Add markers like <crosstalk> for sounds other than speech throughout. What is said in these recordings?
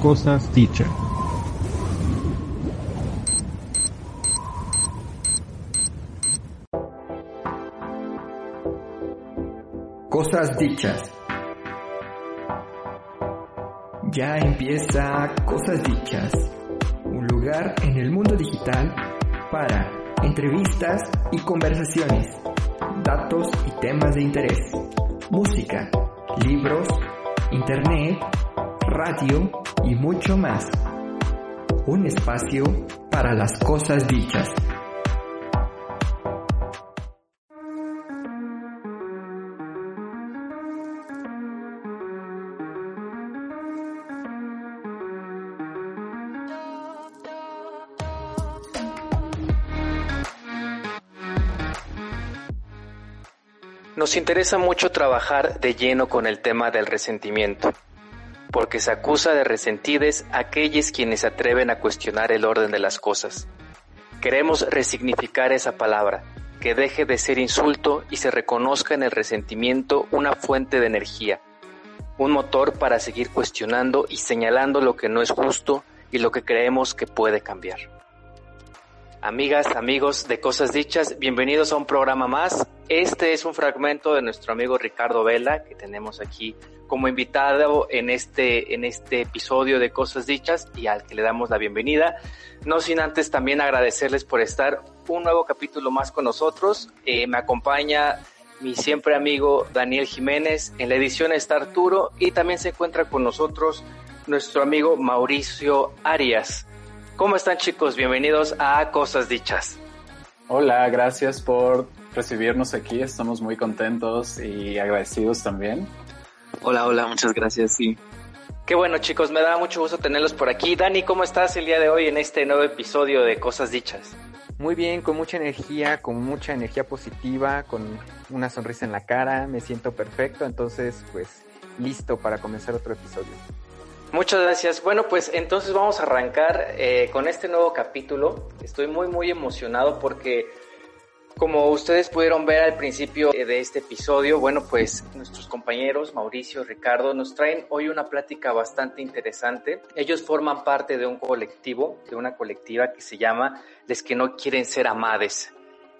Cosas Dichas. Cosas Dichas. Ya empieza Cosas Dichas, un lugar en el mundo digital para entrevistas y conversaciones, datos y temas de interés, música, libros, internet, radio y mucho más. Un espacio para las cosas dichas. Nos interesa mucho trabajar de lleno con el tema del resentimiento, porque se acusa de resentides a aquellos quienes atreven a cuestionar el orden de las cosas. Queremos resignificar esa palabra, que deje de ser insulto y se reconozca en el resentimiento una fuente de energía, un motor para seguir cuestionando y señalando lo que no es justo y lo que creemos que puede cambiar. Amigas, amigos de Cosas Dichas, bienvenidos a un programa más. Este es un fragmento de nuestro amigo Ricardo Vela que tenemos aquí como invitado en este, en este episodio de Cosas Dichas y al que le damos la bienvenida. No sin antes también agradecerles por estar un nuevo capítulo más con nosotros. Eh, me acompaña mi siempre amigo Daniel Jiménez. En la edición está Arturo y también se encuentra con nosotros nuestro amigo Mauricio Arias. ¿Cómo están chicos? Bienvenidos a Cosas Dichas. Hola, gracias por recibirnos aquí. Estamos muy contentos y agradecidos también. Hola, hola, muchas gracias, sí. Qué bueno chicos, me da mucho gusto tenerlos por aquí. Dani, ¿cómo estás el día de hoy en este nuevo episodio de Cosas Dichas? Muy bien, con mucha energía, con mucha energía positiva, con una sonrisa en la cara, me siento perfecto, entonces pues listo para comenzar otro episodio. Muchas gracias. Bueno, pues entonces vamos a arrancar eh, con este nuevo capítulo. Estoy muy, muy emocionado porque, como ustedes pudieron ver al principio de este episodio, bueno, pues nuestros compañeros Mauricio, Ricardo, nos traen hoy una plática bastante interesante. Ellos forman parte de un colectivo, de una colectiva que se llama Les que no quieren ser amades.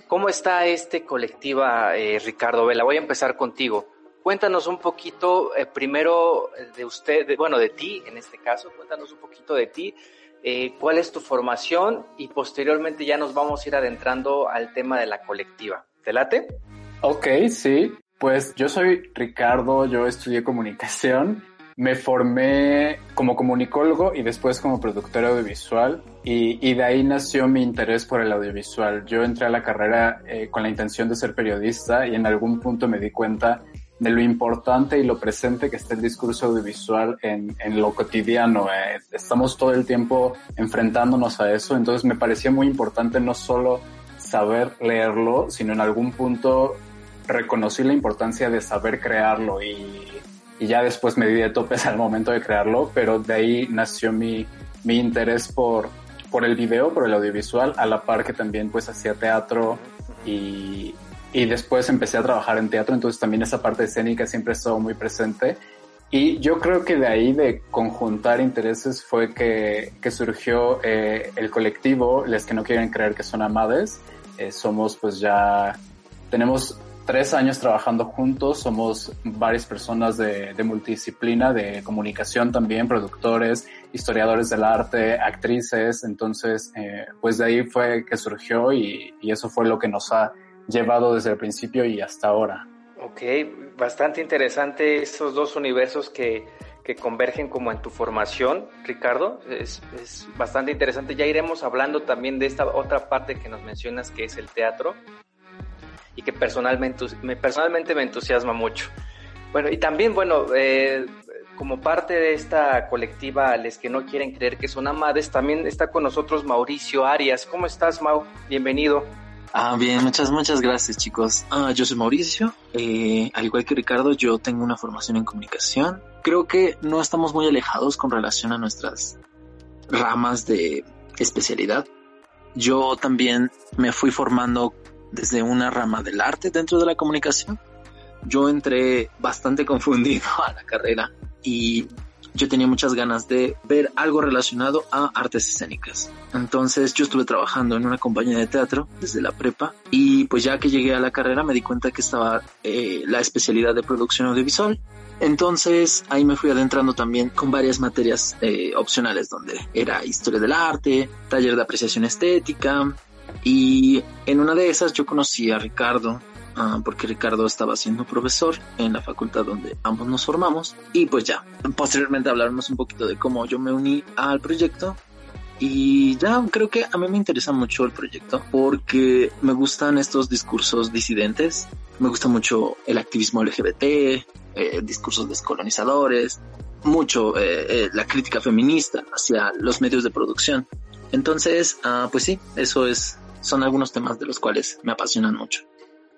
¿Cómo está este colectiva, eh, Ricardo Vela? Voy a empezar contigo. Cuéntanos un poquito eh, primero de usted, de, bueno, de ti en este caso, cuéntanos un poquito de ti, eh, cuál es tu formación y posteriormente ya nos vamos a ir adentrando al tema de la colectiva. ¿Te late? Ok, sí. Pues yo soy Ricardo, yo estudié comunicación, me formé como comunicólogo y después como productor audiovisual y, y de ahí nació mi interés por el audiovisual. Yo entré a la carrera eh, con la intención de ser periodista y en algún punto me di cuenta de lo importante y lo presente que está el discurso audiovisual en, en lo cotidiano. Eh. Estamos todo el tiempo enfrentándonos a eso, entonces me parecía muy importante no solo saber leerlo, sino en algún punto reconocí la importancia de saber crearlo y, y ya después me di de topes <laughs> al momento de crearlo, pero de ahí nació mi, mi interés por, por el video, por el audiovisual, a la par que también pues hacía teatro y, y después empecé a trabajar en teatro, entonces también esa parte escénica siempre estuvo muy presente. Y yo creo que de ahí, de conjuntar intereses, fue que, que surgió eh, el colectivo, les que no quieren creer que son amades. Eh, somos pues ya, tenemos tres años trabajando juntos, somos varias personas de, de multidisciplina, de comunicación también, productores, historiadores del arte, actrices, entonces eh, pues de ahí fue que surgió y, y eso fue lo que nos ha llevado desde el principio y hasta ahora. Ok, bastante interesante esos dos universos que, que convergen como en tu formación, Ricardo. Es, es, bastante interesante. Ya iremos hablando también de esta otra parte que nos mencionas, que es el teatro, y que personalmente me, personalmente me entusiasma mucho. Bueno, y también, bueno, eh, como parte de esta colectiva, les que no quieren creer que son amades, también está con nosotros Mauricio Arias. ¿Cómo estás, Mau? Bienvenido. Ah, bien, muchas, muchas gracias, chicos. Ah, yo soy Mauricio. Eh, al igual que Ricardo, yo tengo una formación en comunicación. Creo que no estamos muy alejados con relación a nuestras ramas de especialidad. Yo también me fui formando desde una rama del arte dentro de la comunicación. Yo entré bastante <laughs> confundido a la carrera y yo tenía muchas ganas de ver algo relacionado a artes escénicas. Entonces yo estuve trabajando en una compañía de teatro desde la prepa y pues ya que llegué a la carrera me di cuenta que estaba eh, la especialidad de producción audiovisual. Entonces ahí me fui adentrando también con varias materias eh, opcionales donde era historia del arte, taller de apreciación estética y en una de esas yo conocí a Ricardo Ah, porque Ricardo estaba siendo profesor en la facultad donde ambos nos formamos y pues ya, posteriormente hablaremos un poquito de cómo yo me uní al proyecto y ya creo que a mí me interesa mucho el proyecto porque me gustan estos discursos disidentes, me gusta mucho el activismo LGBT, eh, discursos descolonizadores, mucho eh, eh, la crítica feminista hacia los medios de producción. Entonces, ah, pues sí, eso es, son algunos temas de los cuales me apasionan mucho.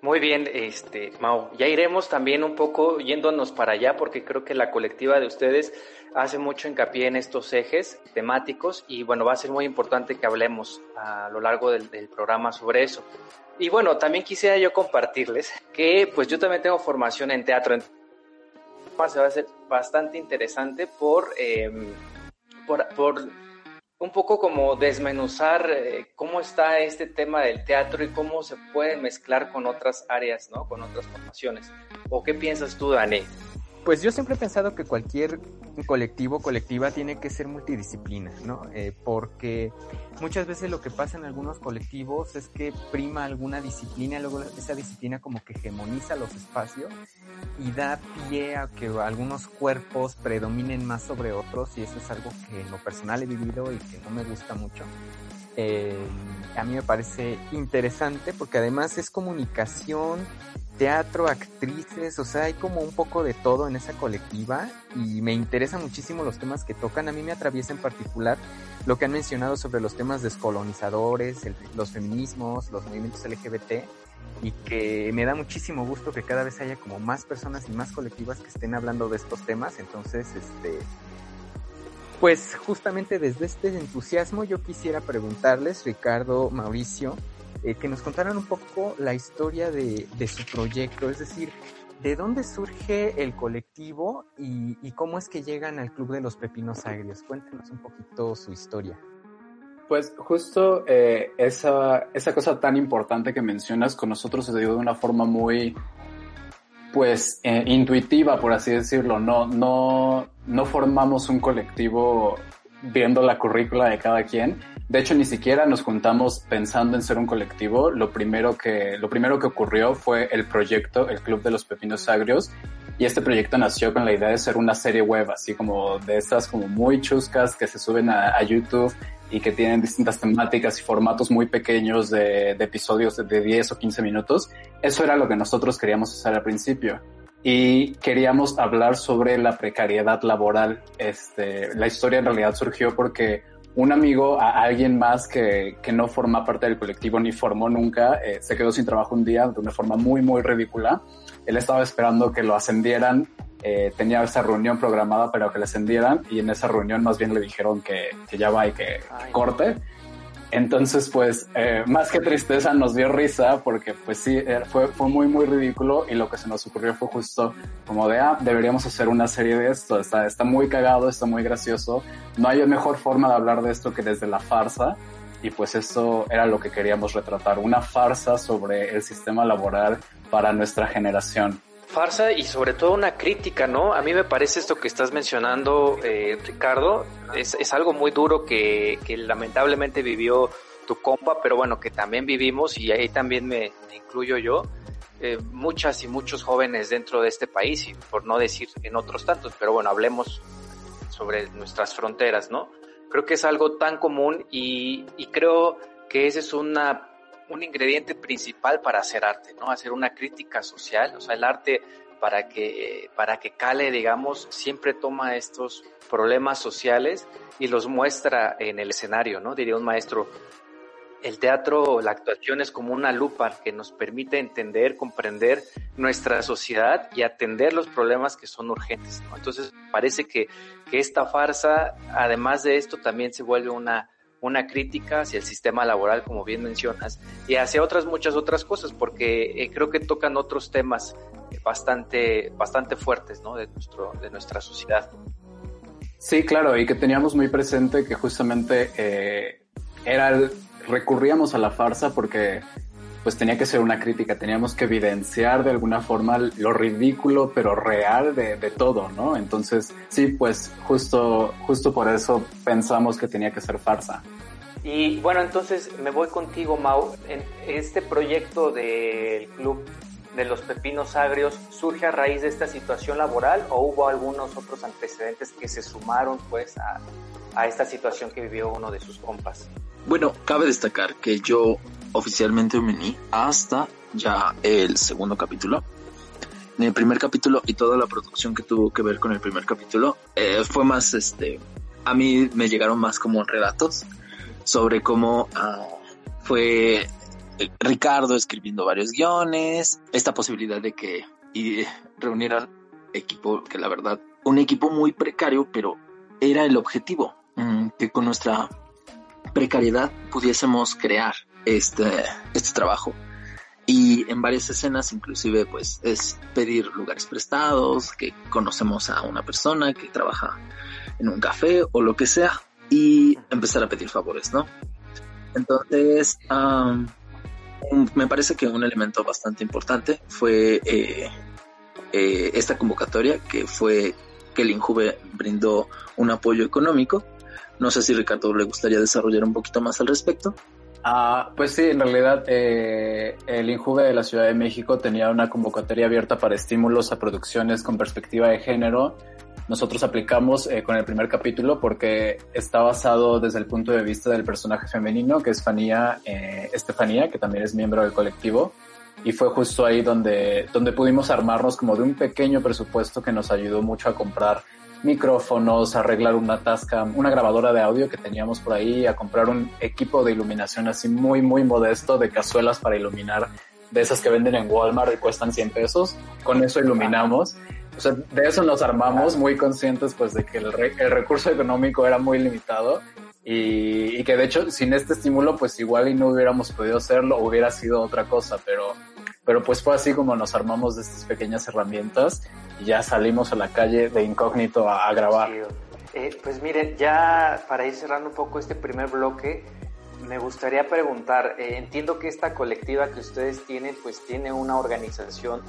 Muy bien, este, Mau. Ya iremos también un poco yéndonos para allá porque creo que la colectiva de ustedes hace mucho hincapié en estos ejes temáticos y bueno, va a ser muy importante que hablemos a lo largo del, programa sobre eso. Y bueno, también quisiera yo compartirles que pues yo también tengo formación en teatro. Se va a ser bastante interesante por, em, por, por un poco como desmenuzar eh, cómo está este tema del teatro y cómo se puede mezclar con otras áreas, ¿no? Con otras formaciones. ¿O qué piensas tú, Dani? Pues yo siempre he pensado que cualquier colectivo colectiva tiene que ser multidisciplina, ¿no? Eh, porque muchas veces lo que pasa en algunos colectivos es que prima alguna disciplina, luego esa disciplina como que hegemoniza los espacios y da pie a que algunos cuerpos predominen más sobre otros y eso es algo que en lo personal he vivido y que no me gusta mucho. Eh, a mí me parece interesante porque además es comunicación, teatro, actrices, o sea, hay como un poco de todo en esa colectiva y me interesan muchísimo los temas que tocan. A mí me atraviesa en particular lo que han mencionado sobre los temas descolonizadores, los feminismos, los movimientos LGBT y que me da muchísimo gusto que cada vez haya como más personas y más colectivas que estén hablando de estos temas. Entonces, este, pues justamente desde este entusiasmo yo quisiera preguntarles, Ricardo, Mauricio, eh, que nos contaran un poco la historia de, su proyecto, es decir, de dónde surge el colectivo y, cómo es que llegan al Club de los Pepinos Agrios. Cuéntenos un poquito su historia. Pues justo eh, esa, esa cosa tan importante que mencionas con nosotros se dio de una forma muy, pues, eh, intuitiva, por así decirlo. No, no, no formamos un colectivo viendo la currícula de cada quien, de hecho, ni siquiera nos juntamos pensando en ser un colectivo. Lo primero que, lo primero que ocurrió fue el proyecto, el Club de los Pepinos Agrios. Y este proyecto nació con la idea de ser una serie web, así como de estas como muy chuscas que se suben a, YouTube y que tienen distintas temáticas y formatos muy pequeños de, de episodios de 10 o 15 minutos. Eso era lo que nosotros queríamos hacer al principio y queríamos hablar sobre la precariedad laboral. Este, la historia en realidad surgió porque un amigo a alguien más que, que, no forma parte del colectivo ni formó nunca, eh, se quedó sin trabajo un día de una forma muy, muy ridícula. Él estaba esperando que lo ascendieran, eh, tenía esa reunión programada pero que le ascendieran y en esa reunión más bien le dijeron que, que ya va y que corte. Entonces, pues, eh, más que tristeza nos dio risa porque, pues sí, eh, fue, fue muy, muy ridículo y lo que se nos ocurrió fue justo como de, ah, deberíamos hacer una serie de esto, está, está muy cagado, está muy gracioso, no hay mejor forma de hablar de esto que desde la farsa y pues esto era lo que queríamos retratar, una farsa sobre el sistema laboral para nuestra generación farsa y sobre todo una crítica, ¿no? A mí me parece esto que estás mencionando, eh, Ricardo, es, es, algo muy duro que, que, lamentablemente vivió tu compa, pero bueno, que también vivimos y ahí también me, incluyo yo. Eh, muchas y muchos jóvenes dentro de este país, y por no decir en otros tantos, pero bueno, hablemos sobre nuestras fronteras, ¿no? Creo que es algo tan común y, y creo que esa es una un ingrediente principal para hacer arte, ¿no? Hacer una crítica social, o sea, el arte para que, para que cale, digamos, siempre toma estos problemas sociales y los muestra en el escenario, ¿no? Diría un maestro, el teatro, la actuación es como una lupa que nos permite entender, comprender nuestra sociedad y atender los problemas que son urgentes. Entonces, parece que, que esta farsa, además de esto, también se vuelve una, una crítica hacia el sistema laboral, como bien mencionas, y hacia otras muchas otras cosas, porque eh, creo que tocan otros temas bastante, bastante fuertes, ¿no? De nuestro, de nuestra sociedad. Sí, claro, y que teníamos muy presente que justamente eh, era recurríamos a la farsa porque pues tenía que ser una crítica, teníamos que evidenciar de alguna forma lo ridículo pero real de, de, todo, ¿no? Entonces, sí, pues justo, justo por eso pensamos que tenía que ser farsa. Y bueno, entonces me voy contigo, Mau. En este proyecto del Club de los Pepinos Agrios surge a raíz de esta situación laboral o hubo algunos otros antecedentes que se sumaron pues a, a esta situación que vivió uno de sus compas? Bueno, cabe destacar que yo oficialmente me uní hasta ya el segundo capítulo. En el primer capítulo y toda la producción que tuvo que ver con el primer capítulo eh, fue más, este, a mí me llegaron más como relatos sobre cómo uh, fue Ricardo escribiendo varios guiones, esta posibilidad de que y reunieran equipo, que la verdad, un equipo muy precario, pero era el objetivo, mm, que con nuestra precariedad pudiésemos crear este, este trabajo. Y en varias escenas inclusive pues es pedir lugares prestados, que conocemos a una persona que trabaja en un café o lo que sea y empezar a pedir favores, ¿no? Entonces, me parece que un elemento bastante importante fue eh, eh, esta convocatoria que fue que el Injuve brindó un apoyo económico. No sé si Ricardo le gustaría desarrollar un poquito más al respecto. Ah, pues sí, en realidad eh, el Injuve de la Ciudad de México tenía una convocatoria abierta para estímulos a producciones con perspectiva de género. Nosotros aplicamos eh, con el primer capítulo porque está basado desde el punto de vista del personaje femenino, que es Fanía, eh, Estefanía, que también es miembro del colectivo. Y fue justo ahí donde, donde pudimos armarnos como de un pequeño presupuesto que nos ayudó mucho a comprar micrófonos, arreglar una tasca, una grabadora de audio que teníamos por ahí, a comprar un equipo de iluminación así muy, muy modesto de cazuelas para iluminar, de esas que venden en Walmart y cuestan 100 pesos. Con eso iluminamos. O sea, de eso nos armamos muy conscientes pues de que el, recurso económico era muy limitado y, y, que de hecho sin este estímulo pues igual y no hubiéramos podido hacerlo, hubiera sido otra cosa, pero pero pues fue así como nos armamos de estas pequeñas herramientas ya salimos a la calle de incógnito a, grabar. Eh, pues miren, ya para ir cerrando un poco este primer bloque, me gustaría preguntar, eh, entiendo que esta colectiva que ustedes tienen, pues tiene una organización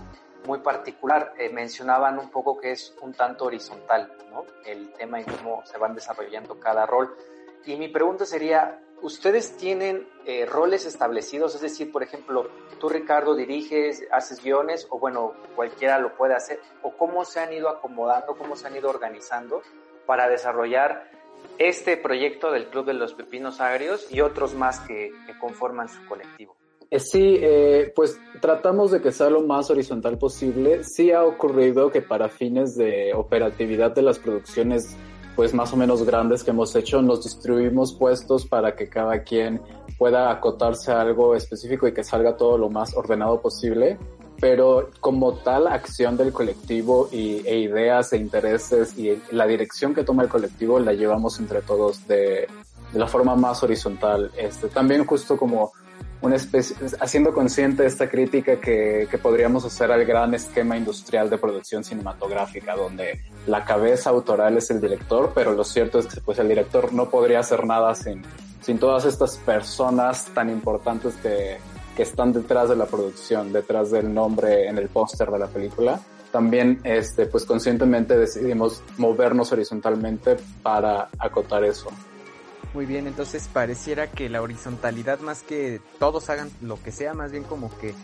muy particular. Eh, mencionaban un poco que es un tanto horizontal, ¿no? El tema y cómo se van desarrollando cada rol. Y mi pregunta sería, ¿ustedes tienen eh, roles establecidos? Es decir, por ejemplo, tú Ricardo diriges, haces guiones, o bueno, cualquiera lo puede hacer, o cómo se han ido acomodando, cómo se han ido organizando para desarrollar este proyecto del Club de los Pepinos Agrios y otros más que, conforman su colectivo. Eh, sí, eh, pues tratamos de que sea lo más horizontal posible. Sí ha ocurrido que para fines de operatividad de las producciones pues más o menos grandes que hemos hecho, nos distribuimos puestos para que cada quien pueda acotarse algo específico y que salga todo lo más ordenado posible. Pero como tal acción del colectivo y, e ideas e intereses y la dirección que toma el colectivo la llevamos entre todos de, de la forma más horizontal. Este, también justo como una especie, haciendo consciente esta crítica que, que, podríamos hacer al gran esquema industrial de producción cinematográfica, donde la cabeza autoral es el director, pero lo cierto es que pues, el director no podría hacer nada sin, sin todas estas personas tan importantes que, que están detrás de la producción, detrás del nombre en el póster de la película. También, este, pues conscientemente decidimos movernos horizontalmente para acotar eso. Muy bien, entonces pareciera que la horizontalidad más que todos hagan lo que sea, más bien como que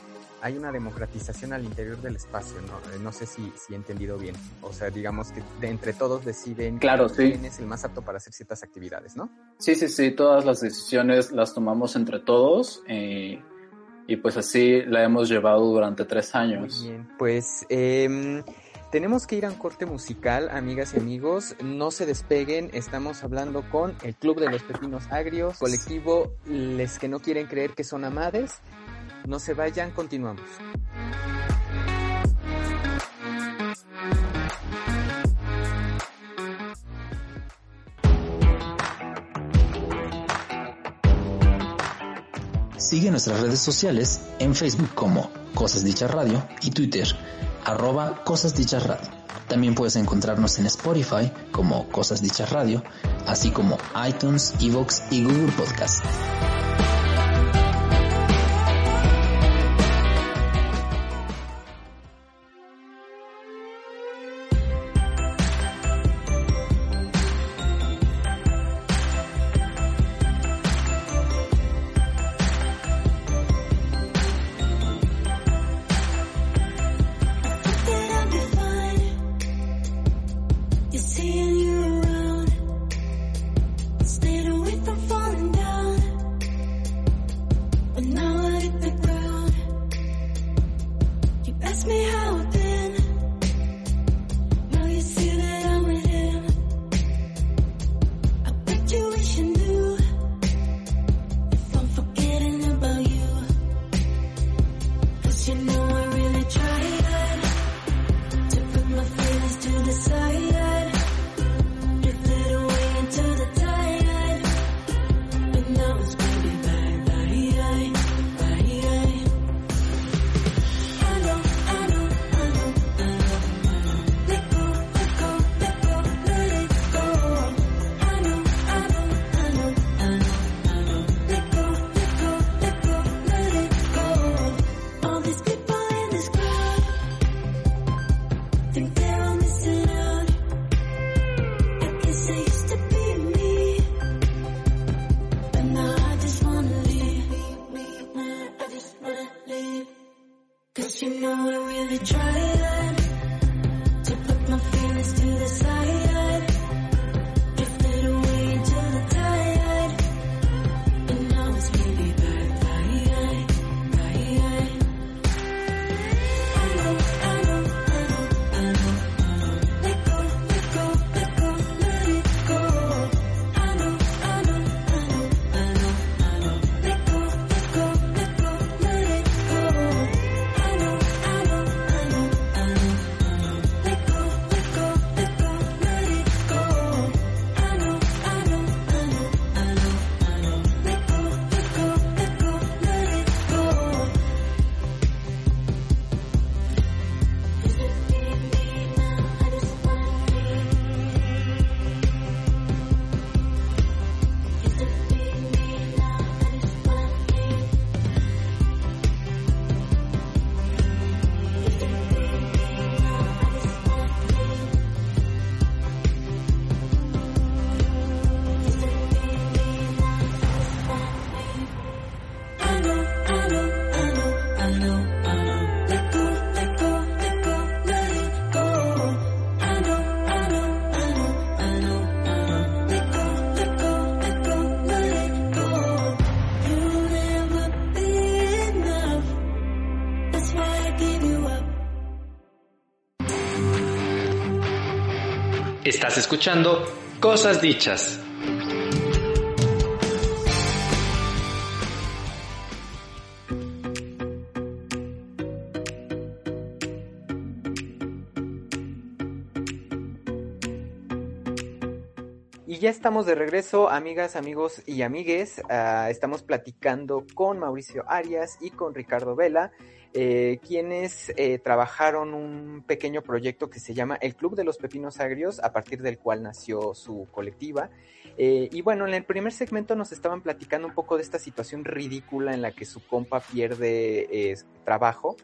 hay una democratización al interior del espacio, ¿no? Eh, no sé si, si he entendido bien. O sea, digamos que de entre todos deciden claro, quién es el más apto para hacer ciertas actividades, ¿no? Sí, sí, sí, todas las decisiones las tomamos entre todos eh, y pues así la hemos llevado durante tres años. Muy bien, pues... Eh, tenemos que ir a un corte musical, amigas y amigos. No se despeguen. Estamos hablando con el Club de los Pepinos Agrios, colectivo Les que no quieren creer que son amades. No se vayan, continuamos. Sigue nuestras redes sociales en Facebook como Cosas Dichas Radio y Twitter arroba Cosas Dichas Radio. También puedes encontrarnos en Spotify como Cosas Dichas Radio, así como iTunes, Evox y Google Podcast. Estás escuchando Cosas Dichas. Ya estamos de regreso, amigas, amigos y amigues. Ah, estamos platicando con Mauricio Arias y con Ricardo Vela eh, quienes eh, trabajaron un pequeño proyecto que se llama El Club de los Pepinos Agrios, a partir del cual nació su colectiva. Eh, y bueno, en el primer segmento nos estaban platicando un poco de esta situación ridícula en la que su compa pierde trabajo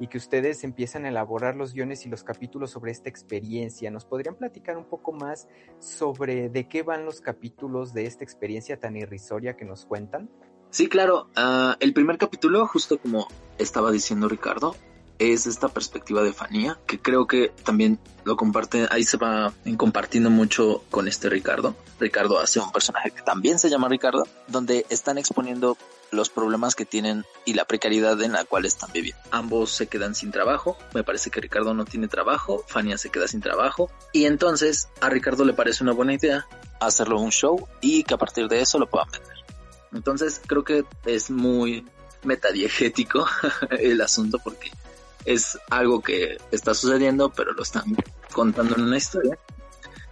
y que ustedes empiezan a elaborar los guiones y los capítulos sobre esta experiencia. ¿Nos podrían platicar un poco más sobre de qué van los capítulos de esta experiencia tan irrisoria que nos cuentan? Sí, claro. Ah, el primer capítulo, justo como estaba diciendo Ricardo, es esta perspectiva de Fanía, que creo que también lo comparte, ahí se va compartiendo mucho con este Ricardo. Ricardo hace un personaje que también se llama Ricardo, donde están exponiendo los problemas que tienen y la precariedad en la cual están viviendo. Ambos se quedan sin trabajo, me parece que Ricardo no tiene trabajo, Fania se queda sin trabajo y entonces a Ricardo le parece una buena idea hacerlo un show y que a partir de eso lo puedan vender. Entonces creo que es muy metadiegético <laughs> el asunto porque es algo que está sucediendo, pero lo están contando en una historia.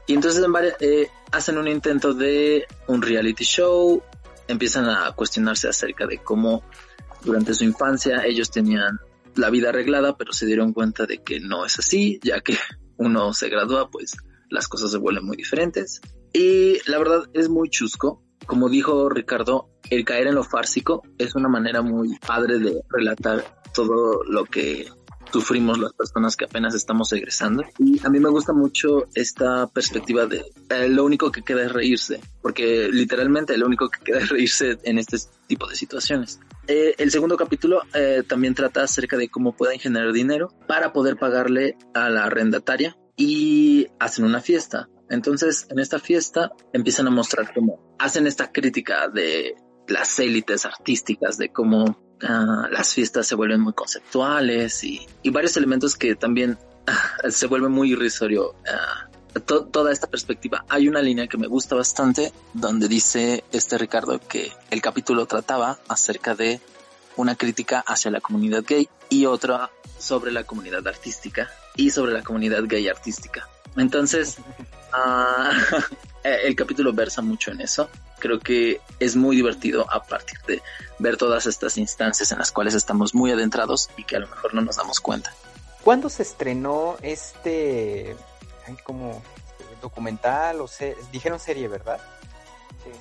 Y entonces eh, hacen un intento de un reality show, empiezan a cuestionarse acerca de cómo durante su infancia ellos tenían la vida arreglada, pero se dieron cuenta de que no es así, ya que <laughs> uno se gradúa, pues las cosas se vuelven muy diferentes. Y la verdad es muy chusco. Como dijo Ricardo, el caer en lo fársico es una manera muy padre de relatar todo lo que sufrimos las personas que apenas estamos egresando. Y a mí me gusta mucho esta perspectiva de eh, lo único que queda es reírse, porque literalmente lo único que queda es reírse en este tipo de situaciones. Eh, el segundo capítulo eh, también trata acerca de cómo pueden generar dinero para poder pagarle a la arrendataria y hacen una fiesta. Entonces, en esta fiesta empiezan a mostrar cómo hacen esta crítica de las élites artísticas, de cómo Ah, las fiestas se vuelven muy conceptuales y, varios elementos que también <laughs> se vuelve muy irrisorio. Ah, toda esta perspectiva. Hay una línea que me gusta bastante donde dice este Ricardo que el capítulo trataba acerca de una crítica hacia la comunidad gay y otra sobre la comunidad artística y sobre la comunidad gay artística. Entonces, <laughs> <laughs> el capítulo versa mucho en eso creo que es muy divertido a partir de ver todas estas instancias en las cuales estamos muy adentrados y que a lo mejor no nos damos cuenta. ¿Cuándo se estrenó este como documental o se dijeron serie, verdad?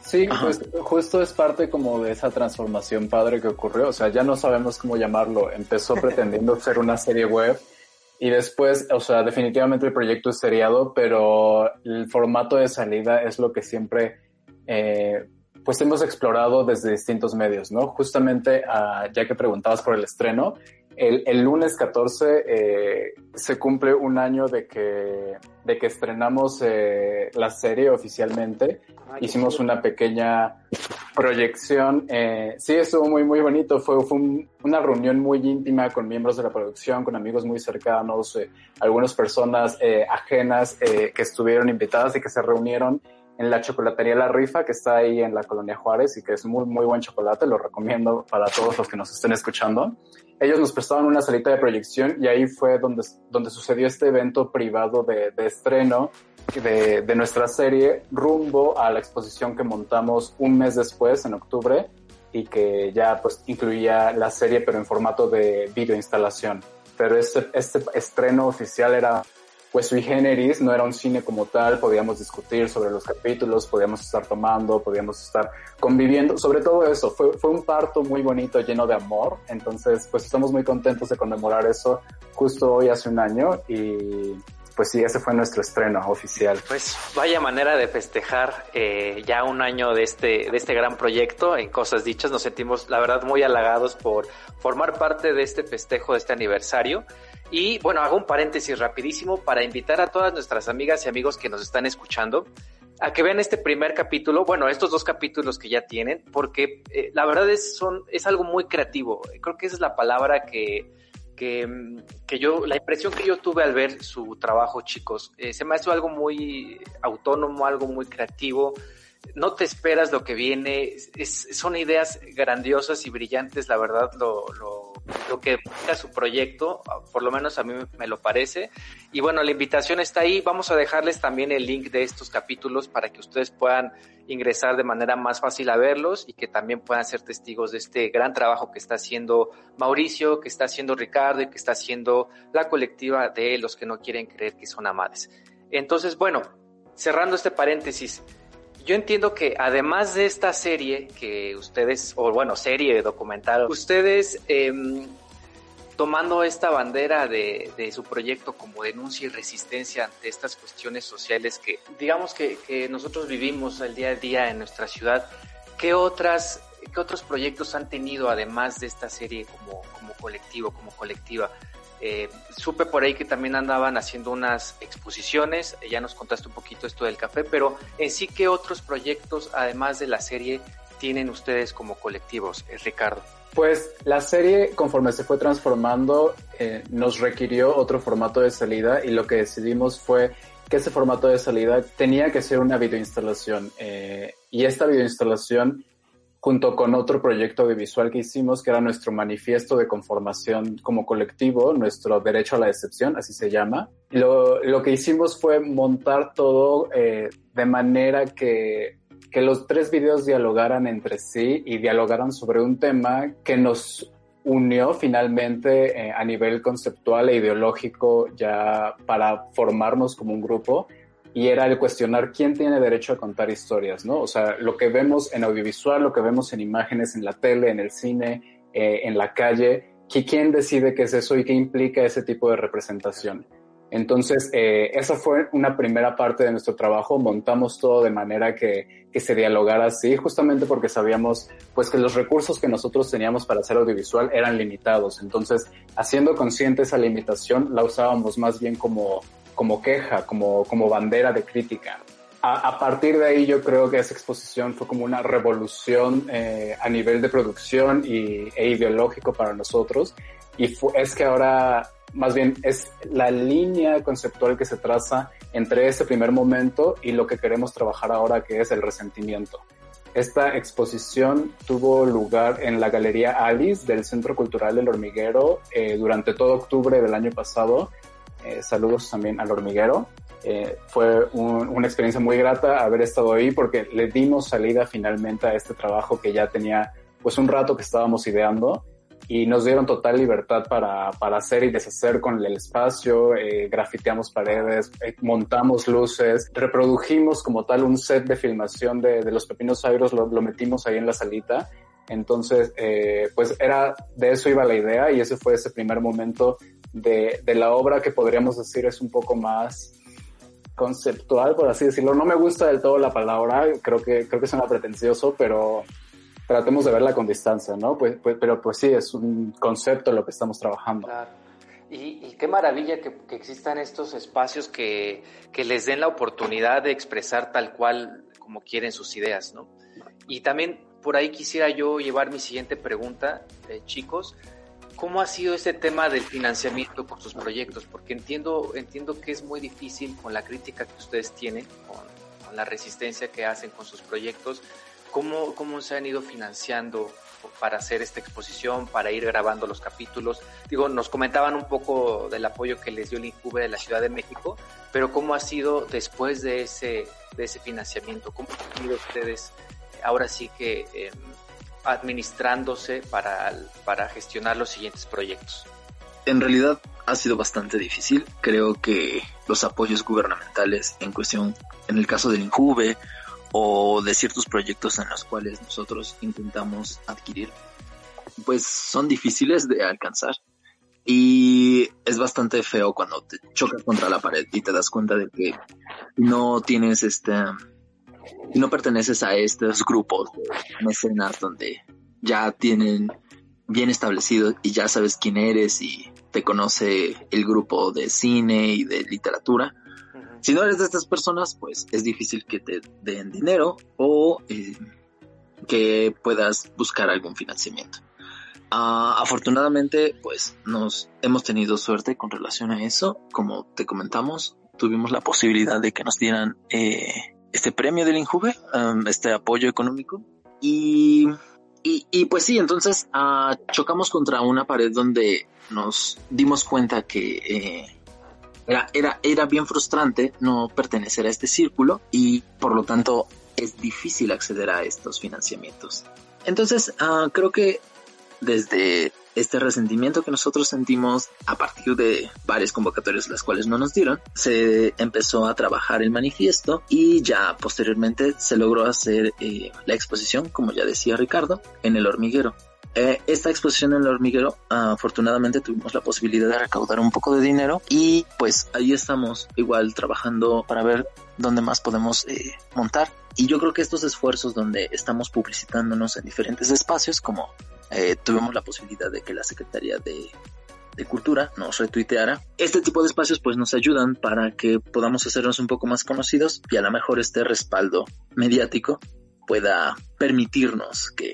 Sí, pues, justo es parte como de esa transformación padre que ocurrió. O sea, ya no sabemos cómo llamarlo. Empezó <laughs> pretendiendo ser una serie web y después, o sea, definitivamente el proyecto es seriado, pero el formato de salida es lo que siempre eh, pues hemos explorado desde distintos medios, ¿no? Justamente, ah, ya que preguntabas por el estreno, el, lunes 14 eh, se cumple un año de que, de que estrenamos eh, la serie oficialmente. Hicimos una pequeña proyección. Eh, sí, estuvo muy, muy bonito. Fue, fue una reunión muy íntima con miembros de la producción, con amigos muy cercanos, algunas personas ajenas que estuvieron invitadas y que se reunieron en la chocolatería La Rifa, que está ahí en la colonia Juárez y que es muy, muy buen chocolate, lo recomiendo para todos los que nos estén escuchando. Ellos nos prestaban una salita de proyección y ahí fue donde, donde sucedió este evento privado de, de estreno de, de nuestra serie rumbo a la exposición que montamos un mes después, en octubre, y que ya pues incluía la serie pero en formato de videoinstalación. Pero este, este estreno oficial era pues sui generis, no era un cine como tal, podíamos discutir sobre los capítulos, podíamos estar tomando, podíamos estar conviviendo, sobre todo eso, fue, fue un parto muy bonito, lleno de amor, entonces pues estamos muy contentos de conmemorar eso justo hoy hace un año y pues sí, ese fue nuestro estreno oficial. Pues vaya manera de festejar eh, ya un año de este, de este gran proyecto en Cosas Dichas. Nos sentimos, la verdad, muy halagados por formar parte de este festejo, de este aniversario. Y bueno, hago un paréntesis rapidísimo para invitar a todas nuestras amigas y amigos que nos están escuchando a que vean este primer capítulo, bueno, estos dos capítulos que ya tienen, porque eh, la verdad es, son, es algo muy creativo. Creo que esa es la palabra que, que, que yo, la impresión que yo tuve al ver su trabajo, chicos, eh, se me hace algo muy autónomo, algo muy creativo. No te esperas lo que viene, es, son ideas grandiosas y brillantes, la verdad, lo, lo lo que busca su proyecto, por lo menos a mí me lo parece. Y bueno, la invitación está ahí. Vamos a dejarles también el link de estos capítulos para que ustedes puedan ingresar de manera más fácil a verlos y que también puedan ser testigos de este gran trabajo que está haciendo Mauricio, que está haciendo Ricardo y que está haciendo la colectiva de los que no quieren creer que son amades. Entonces, bueno, cerrando este paréntesis, yo entiendo que además de esta serie que ustedes, o bueno, serie documental, ustedes em, tomando esta bandera de, su proyecto como denuncia y resistencia ante estas cuestiones sociales que digamos que, nosotros vivimos el día a día en nuestra ciudad, ¿qué otras ¿qué otros proyectos han tenido además de esta serie como, como colectivo, como colectiva? Eh, supe por ahí que también andaban haciendo unas exposiciones, ya nos contaste un poquito esto del café, pero en sí, ¿qué otros proyectos, además de la serie, tienen ustedes como colectivos, eh, Ricardo? Pues la serie, conforme se fue transformando, eh, nos requirió otro formato de salida y lo que decidimos fue que ese formato de salida tenía que ser una videoinstalación. y esta videoinstalación junto con otro proyecto audiovisual que hicimos, que era nuestro manifiesto de conformación como colectivo, nuestro derecho a la excepción, así se llama. Lo, lo que hicimos fue montar todo eh, de manera que, que los tres videos dialogaran entre sí y dialogaran sobre un tema que nos unió finalmente eh, a nivel conceptual e ideológico ya para formarnos como un grupo y era el cuestionar quién tiene derecho a contar historias, ¿no? O sea, lo que vemos en audiovisual, lo que vemos en imágenes, en la tele, en el cine, eh, en la calle, ¿quién decide qué es eso y qué implica ese tipo de representación? Entonces, eh, esa fue una primera parte de nuestro trabajo. Montamos todo de manera que, que, se dialogara así, justamente porque sabíamos pues que los recursos que nosotros teníamos para hacer audiovisual eran limitados. Entonces, haciendo consciente esa limitación, la usábamos más bien como, como queja, como, como bandera de crítica. A, a, partir de ahí yo creo que esa exposición fue como una revolución eh, a nivel de producción y, e ideológico para nosotros. Y fue, es que ahora más bien es la línea conceptual que se traza entre ese primer momento y lo que queremos trabajar ahora, que es el resentimiento. Esta exposición tuvo lugar en la Galería Alice del Centro Cultural del Hormiguero eh, durante todo octubre del año pasado. Eh, saludos también al Hormiguero. Eh, fue un, una experiencia muy grata haber estado ahí porque le dimos salida finalmente a este trabajo que ya tenía pues un rato que estábamos ideando y nos dieron total libertad para, para hacer y deshacer con el espacio, eh, grafiteamos paredes, eh, montamos luces, reprodujimos como tal un set de filmación de, de los pepinos sagros, lo, metimos ahí en la salita. Entonces, pues era, de eso iba la idea y ese fue ese primer momento de, de la obra que podríamos decir es un poco más conceptual, por así decirlo. No me gusta del todo la palabra, creo que, creo que suena pretencioso, pero tratemos de verla con distancia, ¿no? Pues, pues, pero pues sí, es un concepto lo que estamos trabajando. Claro. Y, qué maravilla que, que, existan estos espacios que, que, les den la oportunidad de expresar tal cual como quieren sus ideas, ¿no? Y también por ahí quisiera yo llevar mi siguiente pregunta, eh, chicos. ¿Cómo ha sido este tema del financiamiento con sus proyectos? Porque entiendo, entiendo que es muy difícil con la crítica que ustedes tienen, con, con la resistencia que hacen con sus proyectos, ¿Cómo, ¿Cómo se han ido financiando para hacer esta exposición, para ir grabando los capítulos? Digo, nos comentaban un poco del apoyo que les dio el Incube de la Ciudad de México, pero ¿cómo ha sido después de ese, de ese financiamiento? ¿Cómo han ido ustedes ahora sí que eh, administrándose para, para gestionar los siguientes proyectos? En realidad ha sido bastante difícil. Creo que los apoyos gubernamentales en cuestión, en el caso del Incube, o de ciertos proyectos en los cuales nosotros intentamos adquirir, pues son difíciles de alcanzar. Y es bastante feo cuando te chocas contra la pared y te das cuenta de que no tienes este, no perteneces a estos grupos mecenas donde ya tienen bien establecido y ya sabes quién eres y te conoce el grupo de cine y de literatura si no eres de estas personas, pues es difícil que te den dinero o eh, que puedas buscar algún financiamiento. Uh, afortunadamente, pues nos hemos tenido suerte con relación a eso. Como te comentamos, tuvimos la posibilidad de que nos dieran eh, este premio del Injuve, um, este apoyo económico. Y, y, y pues sí, entonces uh, chocamos contra una pared donde nos dimos cuenta que eh, era, era, era bien frustrante no pertenecer a este círculo y por lo tanto es difícil acceder a estos financiamientos. Entonces, uh, creo que desde este resentimiento que nosotros sentimos a partir de varias convocatorias las cuales no nos dieron, se empezó a trabajar el manifiesto y ya posteriormente se logró hacer eh, la exposición, como ya decía Ricardo, en el hormiguero. Eh, esta exposición en el hormiguero, afortunadamente tuvimos la posibilidad de recaudar un poco de dinero y pues ahí estamos igual trabajando para ver dónde más podemos eh, montar. Y yo creo que estos esfuerzos donde estamos publicitándonos en diferentes espacios, como eh, tuvimos la posibilidad de que la Secretaría de, Cultura nos retuiteara, este tipo de espacios pues nos ayudan para que podamos hacernos un poco más conocidos y a lo mejor este respaldo mediático pueda permitirnos que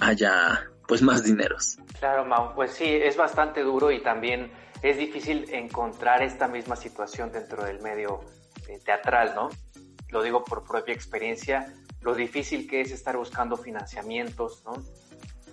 haya pues más dineros. Claro, Mau, pues sí, es bastante duro y también es difícil encontrar esta misma situación dentro del medio eh, teatral, ¿no? Lo digo por propia experiencia, lo difícil que es estar buscando financiamientos, ¿no?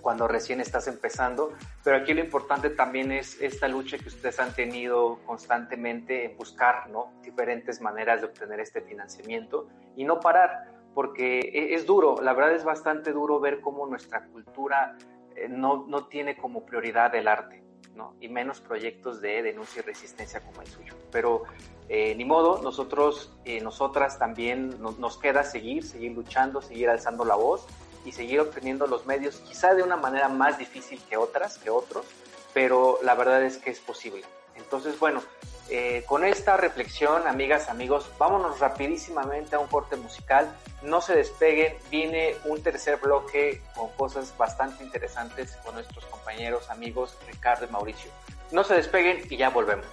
Cuando recién estás empezando, pero aquí lo importante también es esta lucha que ustedes han tenido constantemente en buscar, ¿no? Diferentes maneras de obtener este financiamiento y no parar, porque e, es duro, la verdad es bastante duro ver cómo nuestra cultura eh, no, no tiene como prioridad el arte, ¿no? Y menos proyectos de denuncia y resistencia como el suyo. Pero eh, ni modo, nosotros, eh, nosotras también nos queda seguir, seguir luchando, seguir alzando la voz y seguir obteniendo los medios, quizá de una manera más difícil que otras, que otros, pero la verdad es que es posible. Entonces, bueno, eh, con esta reflexión, amigas, amigos, vámonos rapidísimamente a un corte musical. No se despeguen, viene un tercer bloque con cosas bastante interesantes con nuestros compañeros, amigos Ricardo y Mauricio. No se despeguen y ya volvemos.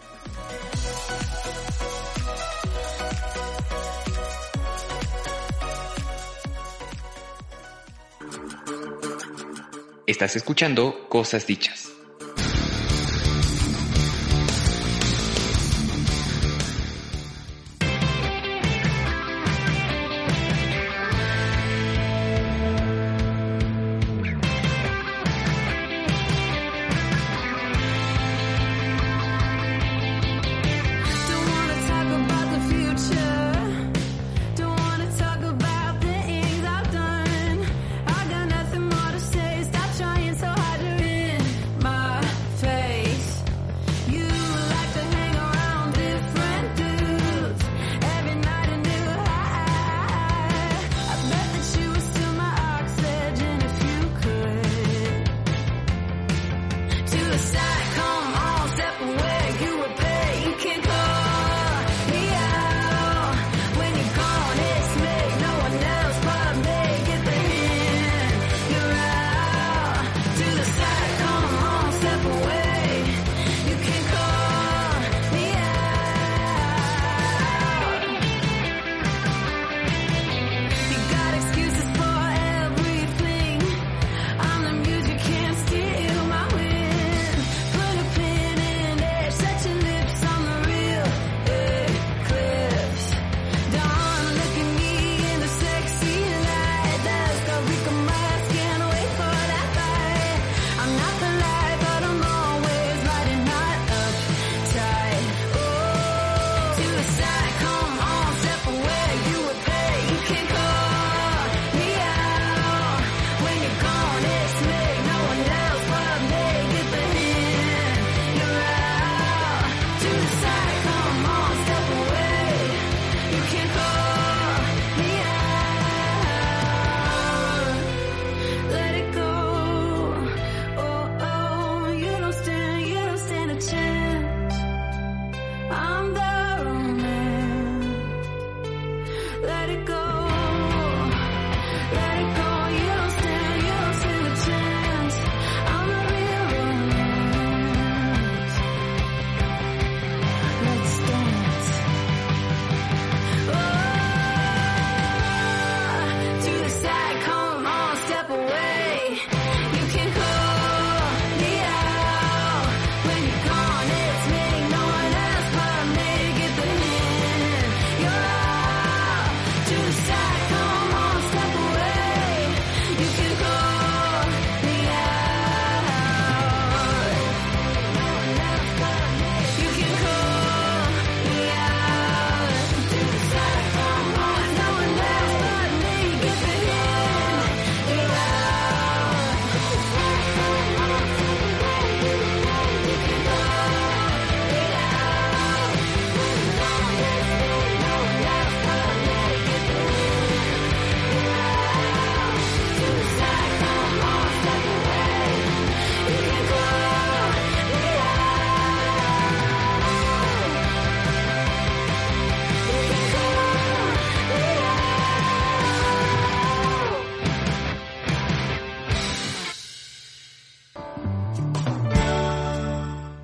Estás escuchando Cosas Dichas.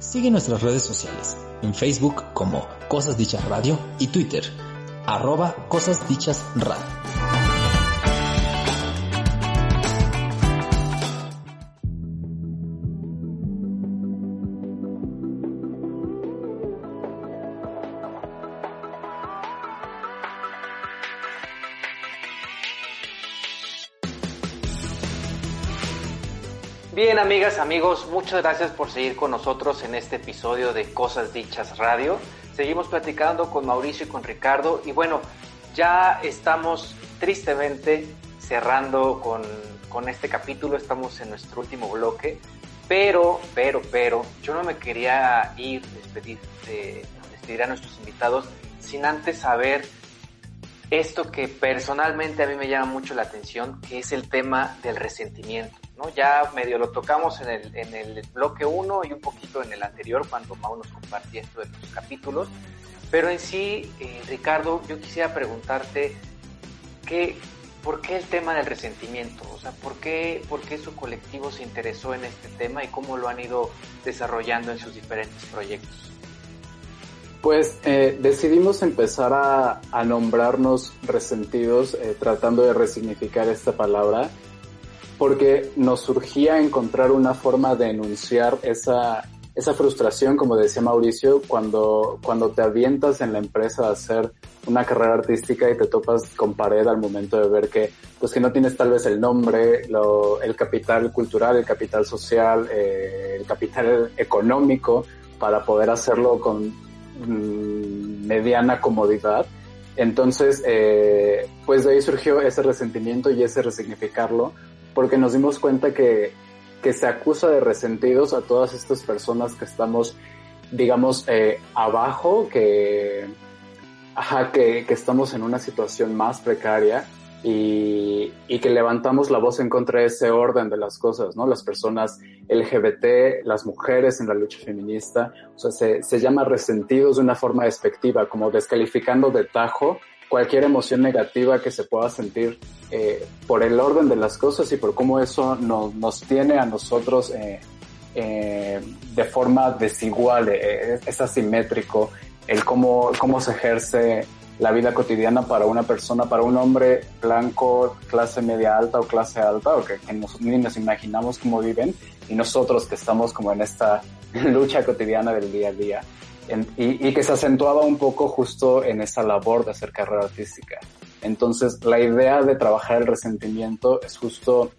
Sigue nuestras redes sociales, en Facebook como Cosas Dichas Radio y Twitter, arroba Cosas Dichas Radio. Amigos, muchas gracias por seguir con nosotros en este episodio de Cosas Dichas Radio. Seguimos platicando con Mauricio y con Ricardo y bueno, ya estamos tristemente cerrando con, con este capítulo, estamos en nuestro último bloque, pero, pero, pero, yo no me quería ir, despedir, de, despedir a nuestros invitados sin antes saber esto que personalmente a mí me llama mucho la atención, que es el tema del resentimiento. ¿No? Ya medio lo tocamos en el, en el bloque 1 y un poquito en el anterior cuando Mau nos compartía esto de los capítulos. Pero en sí, eh, Ricardo, yo quisiera preguntarte ¿qué, ¿por qué el tema del resentimiento? O sea, ¿por qué, ¿por qué su colectivo se interesó en este tema y cómo lo han ido desarrollando en sus diferentes proyectos? Pues eh, decidimos empezar a, a nombrarnos resentidos, eh, tratando de resignificar esta palabra, porque nos surgía encontrar una forma de enunciar esa, esa frustración, como decía Mauricio, cuando, cuando te avientas en la empresa a hacer una carrera artística y te topas con pared al momento de ver que, pues que no tienes tal vez el nombre, lo, el capital cultural, el capital social, eh, el capital económico para poder hacerlo con Mm, mediana comodidad. Entonces, eh, pues de ahí surgió ese resentimiento y ese resignificarlo, porque nos dimos cuenta que, que se acusa de resentidos a todas estas personas que estamos, digamos, eh, abajo, que, que estamos en una situación más precaria y, y, que levantamos la voz en contra de ese orden de las cosas, ¿no? Las personas LGBT, las mujeres en la lucha feminista, o sea, se, se llama resentidos de una forma despectiva, como descalificando de tajo cualquier emoción negativa que se pueda sentir eh, por el orden de las cosas y por cómo eso nos, nos tiene a nosotros eh, eh, de forma desigual, eh, es asimétrico, el cómo, cómo se ejerce la vida cotidiana para una persona, para un hombre blanco, clase media alta o clase alta, o que, ni nos imaginamos cómo viven, y nosotros que estamos como en esta <laughs> lucha cotidiana del día a día. Y, que se acentuaba un poco justo en esa labor de hacer carrera artística. Entonces, la idea de trabajar el resentimiento es justo,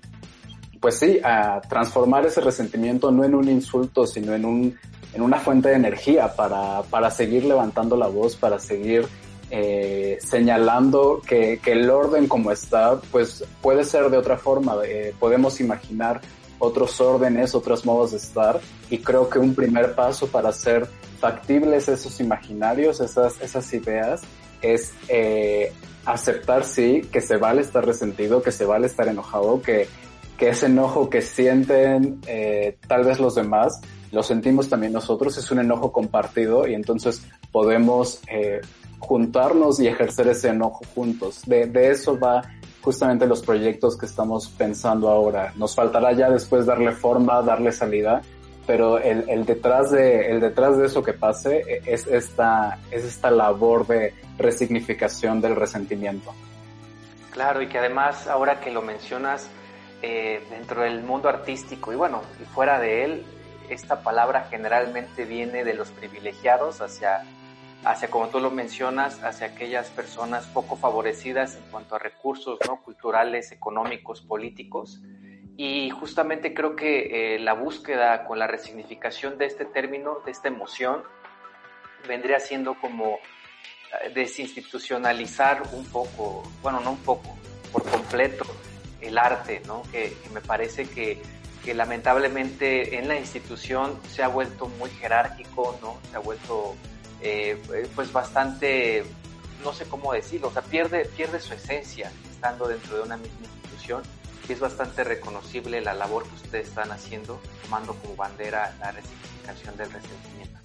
pues sí, transformar ese resentimiento no en un insulto, sino en un en una fuente de energía para, para seguir levantando la voz, para seguir eh, señalando que, que, el orden como está, pues puede ser de otra forma. Eh, podemos imaginar otros órdenes, otros modos de estar, y creo que un primer paso para hacer factibles esos imaginarios, esas, esas ideas, es eh, aceptar, sí, que se vale estar resentido, que se vale estar enojado, que, que ese enojo que sienten eh, tal vez los demás, lo sentimos también nosotros, es un enojo compartido y entonces podemos eh, juntarnos y ejercer ese enojo juntos. De, de eso va justamente los proyectos que estamos pensando ahora. Nos faltará ya después darle forma, darle salida, pero el, detrás de, el detrás de eso que pase es esta, es esta labor de resignificación del resentimiento. Claro, y que además, ahora que lo mencionas, eh, dentro del mundo artístico y bueno, y fuera de él, esta palabra generalmente viene de los privilegiados hacia hacia, como tú lo mencionas, hacia aquellas personas poco favorecidas en cuanto a recursos culturales, económicos, políticos. Y justamente creo que eh, la búsqueda con la resignificación de este término, de esta emoción, vendría siendo como eh, desinstitucionalizar un poco, bueno, no un poco, por completo, el arte, ¿no? Que, me parece que, que, lamentablemente en la institución se ha vuelto muy jerárquico, ¿no? Se ha vuelto eh, pues bastante, no sé cómo decirlo, o sea, pierde, pierde su esencia estando dentro de una misma institución es bastante reconocible la labor que ustedes están haciendo, tomando como bandera la resignificación del resentimiento.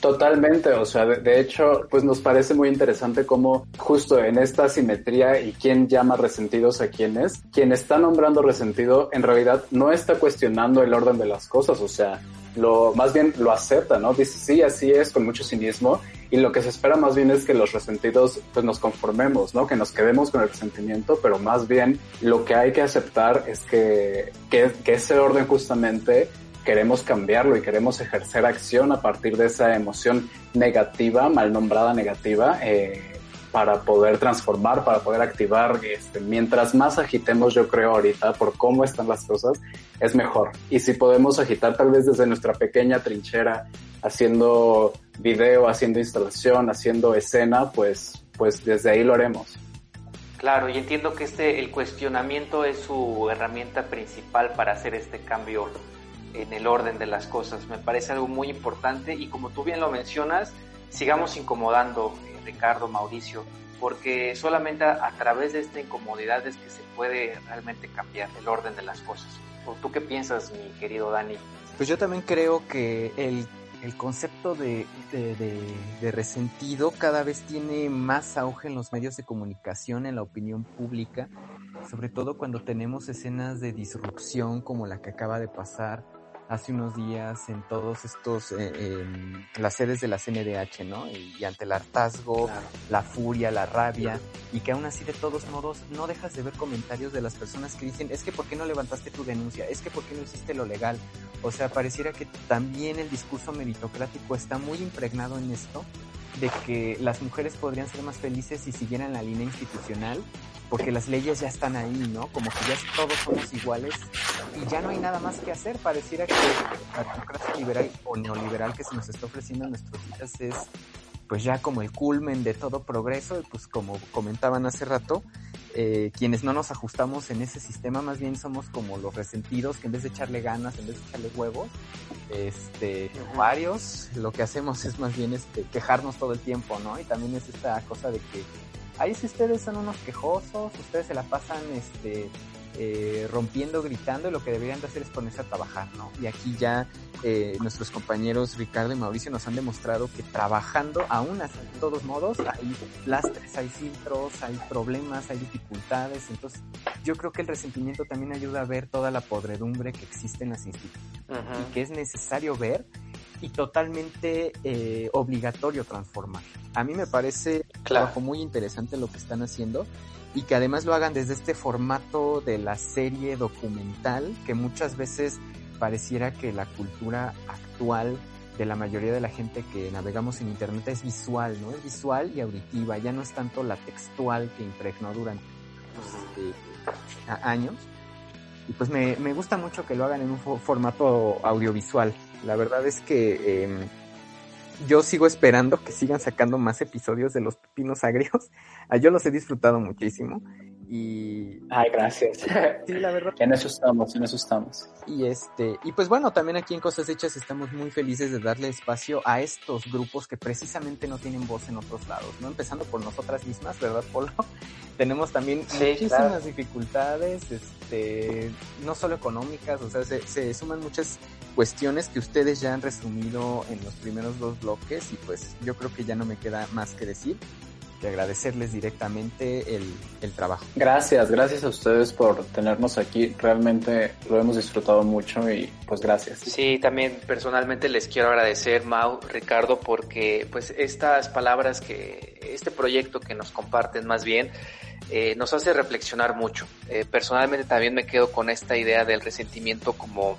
Totalmente, o sea, de, hecho, pues nos parece muy interesante cómo justo en esta simetría y quién llama resentidos a quién es, quien está nombrando resentido en realidad no está cuestionando el orden de las cosas, o sea, lo, más bien lo acepta, ¿no? Dice, sí, así es, con mucho cinismo, y lo que se espera más bien es que los resentidos pues nos conformemos, ¿no? Que nos quedemos con el resentimiento, pero más bien lo que hay que aceptar es que, que, que ese orden justamente queremos cambiarlo y queremos ejercer acción a partir de esa emoción negativa, mal nombrada negativa, eh, para poder transformar, para poder activar. Este, mientras más agitemos, yo creo ahorita, por cómo están las cosas, es mejor. Y si podemos agitar tal vez desde nuestra pequeña trinchera, haciendo video, haciendo instalación, haciendo escena, pues, pues desde ahí lo haremos. Claro, y entiendo que este el cuestionamiento es su herramienta principal para hacer este cambio en el orden de las cosas. Me parece algo muy importante y como tú bien lo mencionas, sigamos incomodando, eh, Ricardo, Mauricio, porque solamente a, través de esta incomodidad es que se puede realmente cambiar el orden de las cosas. ¿Tú qué piensas, mi querido Dani? Pues yo también creo que el, el concepto de, de, resentido cada vez tiene más auge en los medios de comunicación, en la opinión pública, sobre todo cuando tenemos escenas de disrupción como la que acaba de pasar hace unos días en todos estos, eh, las sedes de la CNDH, ¿no? Y, ante el hartazgo, la furia, la rabia, y que aún así de todos modos no dejas de ver comentarios de las personas que dicen, es que ¿por qué no levantaste tu denuncia? Es que ¿por qué no hiciste lo legal? O sea, pareciera que también el discurso meritocrático está muy impregnado en esto, de que las mujeres podrían ser más felices si siguieran la línea institucional porque las leyes ya están ahí, ¿no? Como que ya todos somos iguales y ya no hay nada más que hacer. Pareciera que la democracia liberal o neoliberal que se nos está ofreciendo en nuestros días es pues ya como el culmen de todo progreso, y pues como comentaban hace rato, eh, quienes no nos ajustamos en ese sistema más bien somos como los resentidos que en vez de echarle ganas, en vez de echarle huevos, este, varios, lo que hacemos es más bien este, quejarnos todo el tiempo, ¿no? Y también es esta cosa de que ahí si ustedes son unos quejosos, ustedes se la pasan este eh, rompiendo, gritando, y lo que deberían de hacer es ponerse a trabajar, ¿no? Y aquí ya eh, nuestros compañeros Ricardo y Mauricio nos han demostrado que trabajando, aún así, de todos modos, hay lastres, hay filtros, hay problemas, hay dificultades, entonces yo creo que el resentimiento también ayuda a ver toda la podredumbre que existe en las instituciones y que es necesario ver y totalmente eh, obligatorio transformar. A mí me parece trabajo muy interesante lo que están haciendo y que además lo hagan desde este formato de la serie documental que muchas veces pareciera que la cultura actual de la mayoría de la gente que navegamos en internet es visual, ¿no? Es visual y auditiva, ya no es tanto la textual que impregnó durante este, años. Y pues me, me gusta mucho que lo hagan en un formato audiovisual. La verdad es que eh, yo sigo esperando que sigan sacando más episodios de los pepinos agrios. <laughs> Ah, yo los he disfrutado muchísimo. Y. Ay, gracias. <laughs> Sí, la verdad. en eso estamos, en eso estamos. Y este, y pues bueno, también aquí en Cosas Hechas estamos muy felices de darle espacio a estos grupos que precisamente no tienen voz en otros lados, ¿no? Empezando por nosotras mismas, ¿verdad, Polo? <laughs> Tenemos también muchísimas dificultades, este, no solo económicas, o sea, se, se suman muchas cuestiones que ustedes ya han resumido en los primeros dos bloques y pues yo creo que ya no me queda más que decir que agradecerles directamente el, el, trabajo. Gracias, gracias a ustedes por tenernos aquí. Realmente lo hemos disfrutado mucho y pues gracias. Sí, también personalmente les quiero agradecer, Mau, Ricardo, porque pues estas palabras que, este proyecto que nos comparten más bien, eh, nos hace reflexionar mucho. Eh, personalmente también me quedo con esta idea del resentimiento como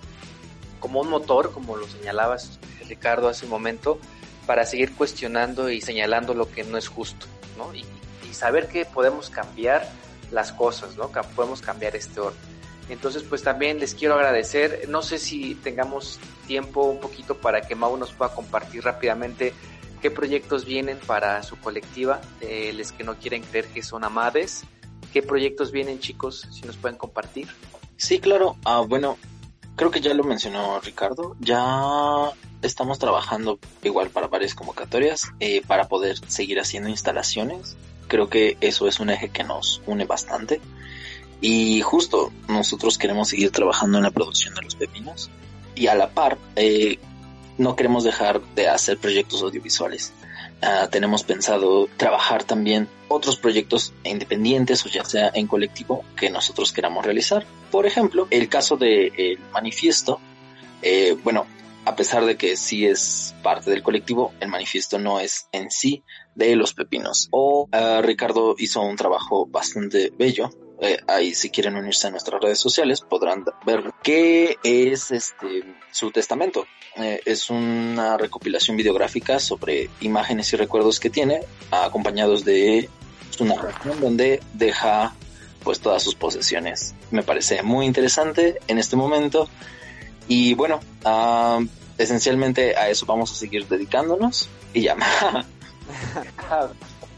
como un motor, como lo señalabas Ricardo hace un momento, para seguir cuestionando y señalando lo que no es justo, Y, saber que podemos cambiar las cosas, ¿no? Podemos cambiar este orden. Entonces, pues también les quiero agradecer. No sé si tengamos tiempo un poquito para que Mau nos pueda compartir rápidamente qué proyectos vienen para su colectiva, eh, les que no quieren creer que son amades. ¿Qué proyectos vienen, chicos? Si nos pueden compartir. Sí, claro. Ah, bueno, creo que ya lo mencionó Ricardo, ya estamos trabajando igual para varias convocatorias eh, para poder seguir haciendo instalaciones. Creo que eso es un eje que nos une bastante. Y justo nosotros queremos seguir trabajando en la producción de los pepinos y a la par eh, no queremos dejar de hacer proyectos audiovisuales. Ah, tenemos pensado trabajar también otros proyectos independientes o ya sea en colectivo que nosotros queramos realizar. Por ejemplo, el caso del el manifiesto, eh, bueno, a pesar de que sí es parte del colectivo, el manifiesto no es en sí de los pepinos. O ah, Ricardo hizo un trabajo bastante bello eh, ahí si quieren unirse a nuestras redes sociales podrán ver qué es este su testamento. Eh, es una recopilación videográfica sobre imágenes y recuerdos que tiene, acompañados de su narración donde deja pues todas sus posesiones. Me parece muy interesante en este momento y bueno, uh, esencialmente a eso vamos a seguir dedicándonos y ya. <laughs>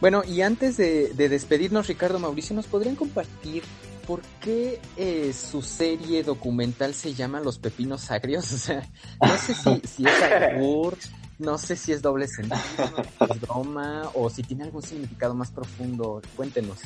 Bueno, y antes de, de despedirnos, Ricardo Mauricio, ¿nos podrían compartir por qué eh, su serie documental se llama Los Pepinos Agrios? <laughs> O sea, no sé si, si es albur, no sé si es doble sentido, no si es broma, o si tiene algún significado más profundo. Cuéntenos.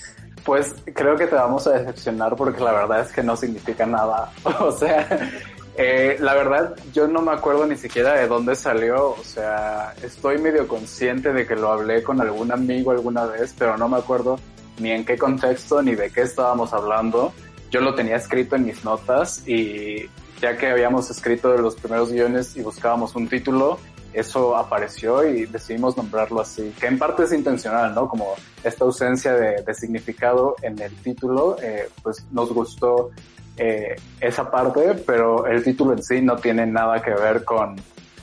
Pues creo que te vamos a decepcionar porque la verdad es que no significa nada. <laughs> O sea, eh, la verdad yo no me acuerdo ni siquiera de dónde salió. O sea, estoy medio consciente de que lo hablé con algún amigo alguna vez, pero no me acuerdo ni en qué contexto ni de qué estábamos hablando. Yo lo tenía escrito en mis notas y ya que habíamos escrito los primeros guiones y buscábamos un título, eso apareció y decidimos nombrarlo así, que en parte es intencional, ¿no? Como esta ausencia de, significado en el título, eh, pues nos gustó eh, esa parte, pero el título en sí no tiene nada que ver con,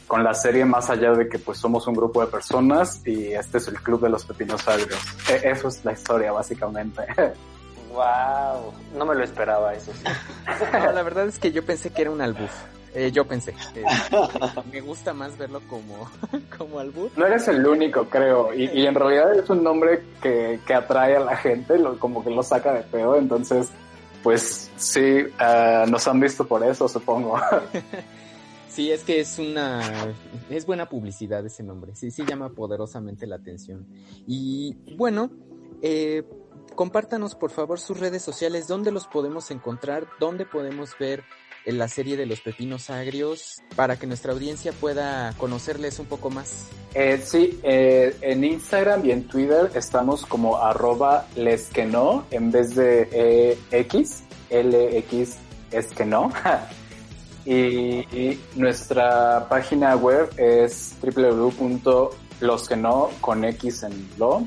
con la serie más allá de que pues somos un grupo de personas y este es el club de los pepinosaurios. E eso es la historia básicamente. <laughs> Wow, no me lo esperaba eso. Sí. <laughs> No, la verdad es que yo pensé que era un albur. Eh, yo pensé. Eh, me gusta más verlo como, <laughs> como albur. No eres el único, creo. Y, y en realidad es un nombre que, que atrae a la gente, lo, como que lo saca de pedo. Entonces, pues sí, uh, nos han visto por eso, supongo. <laughs> Sí, es que es una es buena publicidad ese nombre. Sí, sí llama poderosamente la atención. Y bueno, eh, compártanos por favor sus redes sociales, dónde los podemos encontrar, dónde podemos ver en la serie de los pepinos agrios para que nuestra audiencia pueda conocerles un poco más. Eh, sí, eh, en Instagram y en Twitter estamos como arroba les que no en vez de eh, X, LX es que no. <laughs> y, nuestra página web es www.losqueno con X en lo.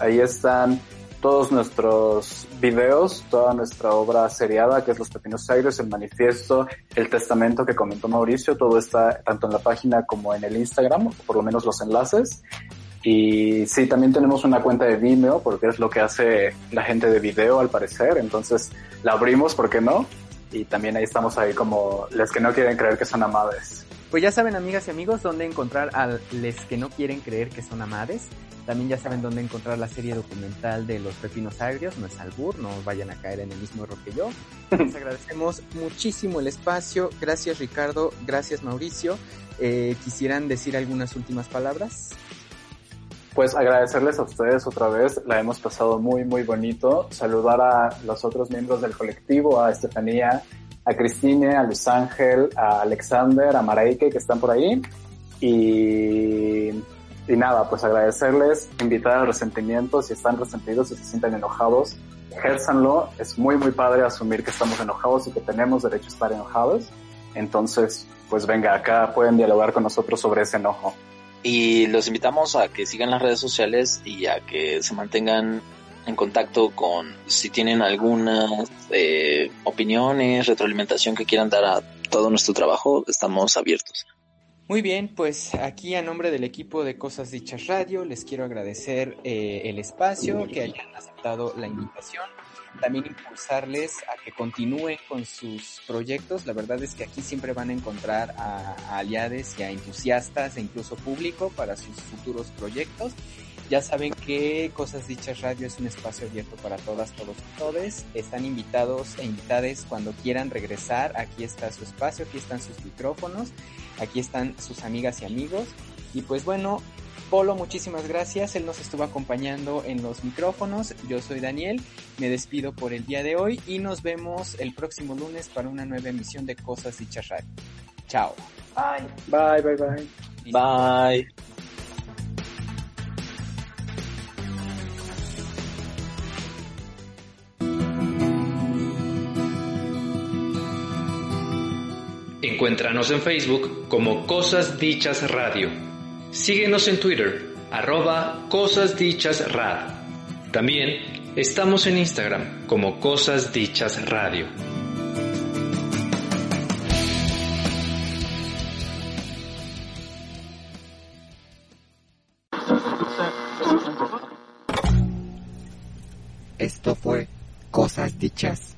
Ahí están todos nuestros videos, toda nuestra obra seriada, que es Los Pepinos Aires, el manifiesto, el testamento que comentó Mauricio, todo está tanto en la página como en el Instagram, por lo menos los enlaces. Y sí, también tenemos una cuenta de Vimeo, porque es lo que hace la gente de video al parecer, entonces la abrimos, ¿por qué no? Y también ahí estamos ahí como les que no quieren creer que son amades. Pues ya saben, amigas y amigos, dónde encontrar a les que no quieren creer que son amades. También ya saben dónde encontrar la serie documental de los pepinos agrios, no es albur, no vayan a caer en el mismo error que yo. Les <laughs> agradecemos muchísimo el espacio, gracias Ricardo, gracias Mauricio. Eh, ¿Quisieran decir algunas últimas palabras? Pues agradecerles a ustedes otra vez, la hemos pasado muy muy bonito, saludar a los otros miembros del colectivo, a Estefanía, a Cristine, a Luis Ángel, a Alexander, a Maraike que están por ahí y y nada, pues agradecerles, invitar al resentimiento, si están resentidos, si se sienten enojados, ejérzanlo, es muy muy padre asumir que estamos enojados y que tenemos derecho a estar enojados, entonces pues venga, acá pueden dialogar con nosotros sobre ese enojo. Y los invitamos a que sigan las redes sociales y a que se mantengan en contacto con si tienen algunas eh, opiniones, retroalimentación que quieran dar a todo nuestro trabajo, estamos abiertos. Muy bien, pues aquí a nombre del equipo de Cosas Dichas Radio les quiero agradecer eh, el espacio, que hayan aceptado la invitación, también impulsarles a que continúen con sus proyectos. La verdad es que aquí siempre van a encontrar a, a aliados y a entusiastas e incluso público para sus futuros proyectos. Ya saben que Cosas Dichas Radio es un espacio abierto para todas, todos y todes. Están invitados e invitadas cuando quieran regresar. Aquí está su espacio, aquí están sus micrófonos, aquí están sus amigas y amigos. Y pues bueno, Polo, muchísimas gracias. Él nos estuvo acompañando en los micrófonos. Yo soy Daniel. Me despido por el día de hoy y nos vemos el próximo lunes para una nueva emisión de Cosas Dichas Radio. Chao. Bye. Bye, bye, bye. Bye. Encuéntranos en Facebook como Cosas Dichas Radio. Síguenos en Twitter, arroba Cosas Dichas Rad. También estamos en Instagram como Cosas Dichas Radio. Esto fue Cosas Dichas